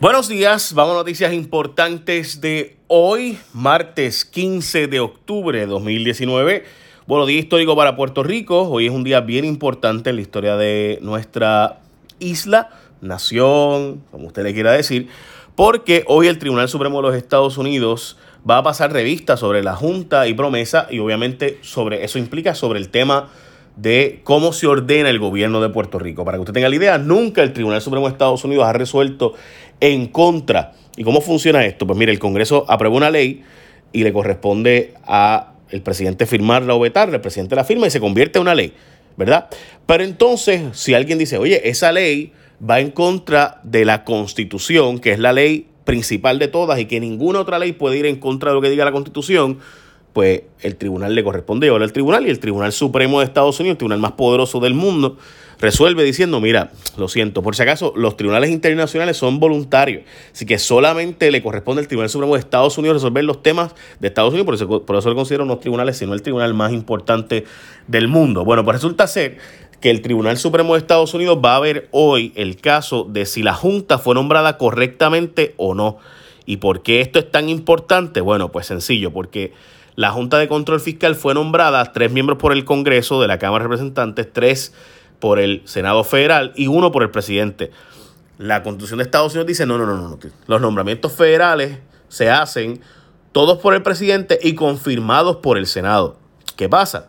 Buenos días, vamos a noticias importantes de hoy, martes 15 de octubre de 2019. Bueno, día histórico para Puerto Rico. Hoy es un día bien importante en la historia de nuestra isla, nación, como usted le quiera decir, porque hoy el Tribunal Supremo de los Estados Unidos va a pasar revista sobre la Junta y promesa y obviamente sobre eso implica sobre el tema de cómo se ordena el gobierno de Puerto Rico. Para que usted tenga la idea, nunca el Tribunal Supremo de Estados Unidos ha resuelto en contra. ¿Y cómo funciona esto? Pues mire, el Congreso aprueba una ley y le corresponde a el presidente firmarla o vetarla, el presidente la firma y se convierte en una ley, ¿verdad? Pero entonces, si alguien dice, oye, esa ley va en contra de la Constitución, que es la ley principal de todas y que ninguna otra ley puede ir en contra de lo que diga la Constitución, pues el tribunal le corresponde ahora al tribunal y el Tribunal Supremo de Estados Unidos, el tribunal más poderoso del mundo, resuelve diciendo, mira, lo siento, por si acaso, los tribunales internacionales son voluntarios, así que solamente le corresponde al Tribunal Supremo de Estados Unidos resolver los temas de Estados Unidos, por eso, por eso lo considero unos tribunales, sino el tribunal más importante del mundo. Bueno, pues resulta ser que el Tribunal Supremo de Estados Unidos va a ver hoy el caso de si la Junta fue nombrada correctamente o no. ¿Y por qué esto es tan importante? Bueno, pues sencillo, porque la Junta de Control Fiscal fue nombrada tres miembros por el Congreso de la Cámara de Representantes, tres por el Senado Federal y uno por el presidente. La Constitución de Estados Unidos dice, no, no, no, no, los nombramientos federales se hacen todos por el presidente y confirmados por el Senado. ¿Qué pasa?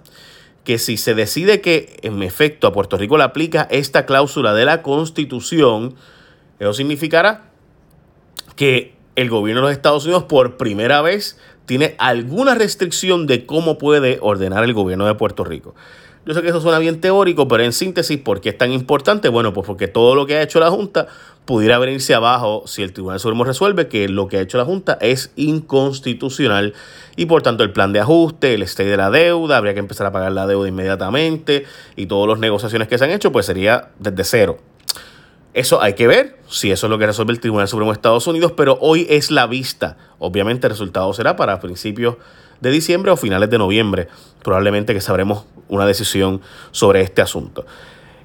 Que si se decide que en efecto a Puerto Rico le aplica esta cláusula de la Constitución, eso significará que el gobierno de los Estados Unidos por primera vez tiene alguna restricción de cómo puede ordenar el gobierno de Puerto Rico. Yo sé que eso suena bien teórico, pero en síntesis, ¿por qué es tan importante? Bueno, pues porque todo lo que ha hecho la Junta pudiera venirse abajo si el Tribunal Supremo resuelve que lo que ha hecho la Junta es inconstitucional y por tanto el plan de ajuste, el stay de la deuda, habría que empezar a pagar la deuda inmediatamente y todas las negociaciones que se han hecho, pues sería desde cero. Eso hay que ver si eso es lo que resuelve el Tribunal Supremo de Estados Unidos, pero hoy es la vista. Obviamente el resultado será para principios de diciembre o finales de noviembre. Probablemente que sabremos una decisión sobre este asunto.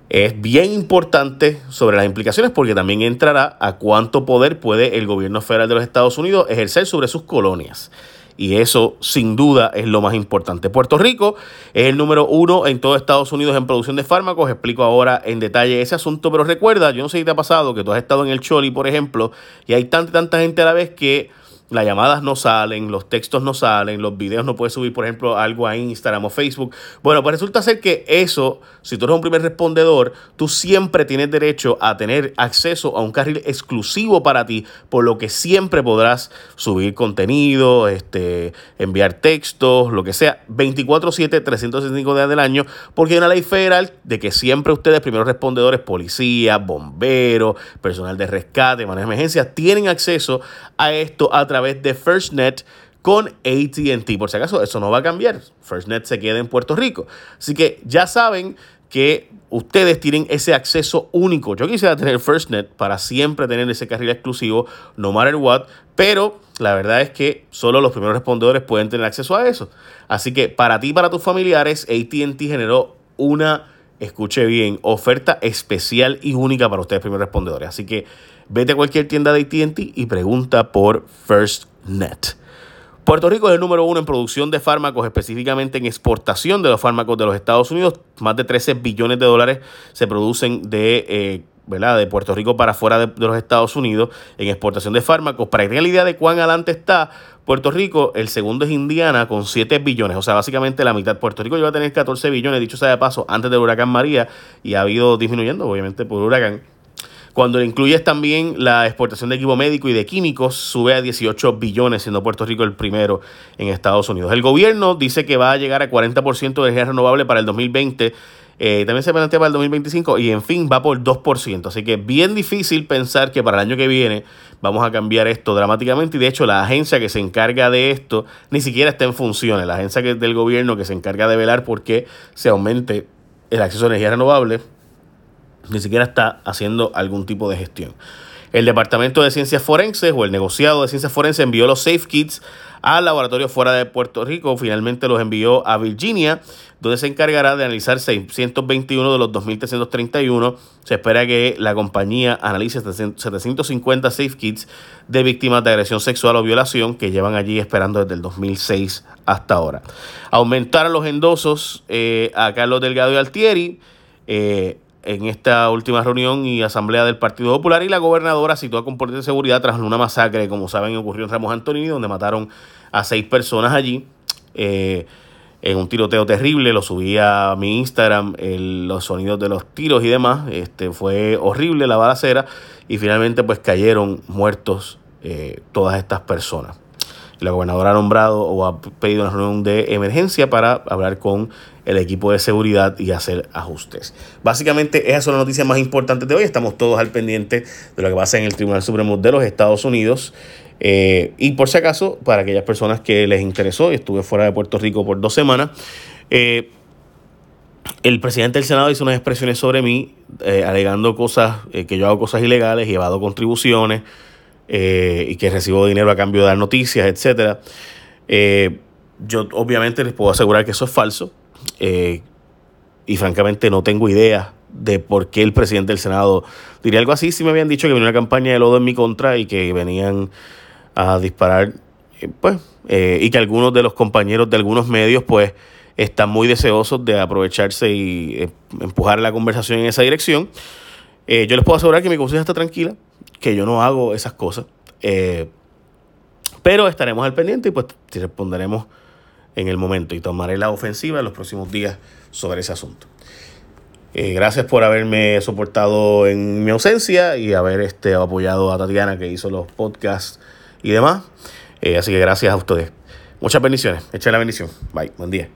Es bien importante sobre las implicaciones porque también entrará a cuánto poder puede el gobierno federal de los Estados Unidos ejercer sobre sus colonias. Y eso sin duda es lo más importante. Puerto Rico es el número uno en todo Estados Unidos en producción de fármacos. Explico ahora en detalle ese asunto. Pero recuerda, yo no sé si te ha pasado que tú has estado en el Choli, por ejemplo, y hay tanta, tanta gente a la vez que las llamadas no salen, los textos no salen, los videos no puedes subir, por ejemplo, algo a Instagram o Facebook. Bueno, pues resulta ser que eso, si tú eres un primer respondedor, tú siempre tienes derecho a tener acceso a un carril exclusivo para ti, por lo que siempre podrás subir contenido, este, enviar textos, lo que sea, 24/7, 365 días del año, porque hay una ley federal de que siempre ustedes, primeros respondedores, policías, bomberos, personal de rescate, manejo de emergencias, tienen acceso a esto a través través de FirstNet con ATT. Por si acaso, eso no va a cambiar. FirstNet se queda en Puerto Rico. Así que ya saben que ustedes tienen ese acceso único. Yo quisiera tener FirstNet para siempre tener ese carril exclusivo, no matter what, pero la verdad es que solo los primeros respondedores pueden tener acceso a eso. Así que para ti y para tus familiares, ATT generó una, escuche bien, oferta especial y única para ustedes, primeros respondedores. Así que Vete a cualquier tienda de ATT y pregunta por FirstNet. Puerto Rico es el número uno en producción de fármacos, específicamente en exportación de los fármacos de los Estados Unidos. Más de 13 billones de dólares se producen de, eh, ¿verdad? de Puerto Rico para fuera de, los Estados Unidos en exportación de fármacos. Para que tengan la idea de cuán adelante está Puerto Rico, el segundo es Indiana con 7 billones. O sea, básicamente la mitad. Puerto Rico lleva a tener 14 billones, dicho sea de paso, antes del huracán María y ha habido disminuyendo, obviamente, por huracán. Cuando incluyes también la exportación de equipo médico y de químicos, sube a 18 billones, siendo Puerto Rico el primero en Estados Unidos. El gobierno dice que va a llegar a 40% de energía renovable para el 2020. Eh, también se plantea para el 2025 y en fin va por 2%. Así que es bien difícil pensar que para el año que viene vamos a cambiar esto dramáticamente. Y de hecho la agencia que se encarga de esto ni siquiera está en funciones. La agencia del gobierno que se encarga de velar porque se aumente el acceso a energía renovable ni siquiera está haciendo algún tipo de gestión. El Departamento de Ciencias Forenses o el negociado de Ciencias Forenses envió los Safe Kits al laboratorio fuera de Puerto Rico. Finalmente los envió a Virginia, donde se encargará de analizar 621 de los 2.331. Se espera que la compañía analice 750 safe kits de víctimas de agresión sexual o violación que llevan allí esperando desde el 2006 hasta ahora. Aumentaron los endosos eh, a Carlos Delgado y Altieri. Eh, en esta última reunión y asamblea del Partido Popular y la gobernadora citó a componentes de seguridad tras una masacre, como saben, ocurrió en Ramos Antonini, donde mataron a seis personas allí. Eh, en un tiroteo terrible, lo subí a mi Instagram, los sonidos de los tiros y demás. Este, fue horrible la balacera y finalmente pues cayeron muertos eh, todas estas personas. La gobernadora ha nombrado o ha pedido una reunión de emergencia para hablar con el equipo de seguridad y hacer ajustes. Básicamente esas son las noticias más importantes de hoy. Estamos todos al pendiente de lo que pasa en el Tribunal Supremo de los Estados Unidos. Eh, y por si acaso, para aquellas personas que les interesó, estuve fuera de Puerto Rico por dos semanas, eh, el presidente del Senado hizo unas expresiones sobre mí, eh, alegando cosas, que yo hago cosas ilegales, llevado contribuciones y que recibo dinero a cambio de dar noticias, etc. yo obviamente les puedo asegurar que eso es falso. y francamente no tengo idea de por qué el presidente del Senado diría algo así. Si me habían dicho que venía una campaña de lodo en mi contra y que venían a disparar, eh, pues, eh, y que algunos de los compañeros de algunos medios, pues, están muy deseosos de aprovecharse y eh, empujar la conversación en esa dirección. yo les puedo asegurar que mi conciencia está tranquila, que yo no hago esas cosas, pero estaremos al pendiente y pues responderemos en el momento y tomaré la ofensiva en los próximos días sobre ese asunto. gracias por haberme soportado en mi ausencia y haber este, apoyado a Tatiana que hizo los podcasts y demás. Eh, así que gracias a ustedes. Muchas bendiciones. Echa la bendición. Bye. Buen día.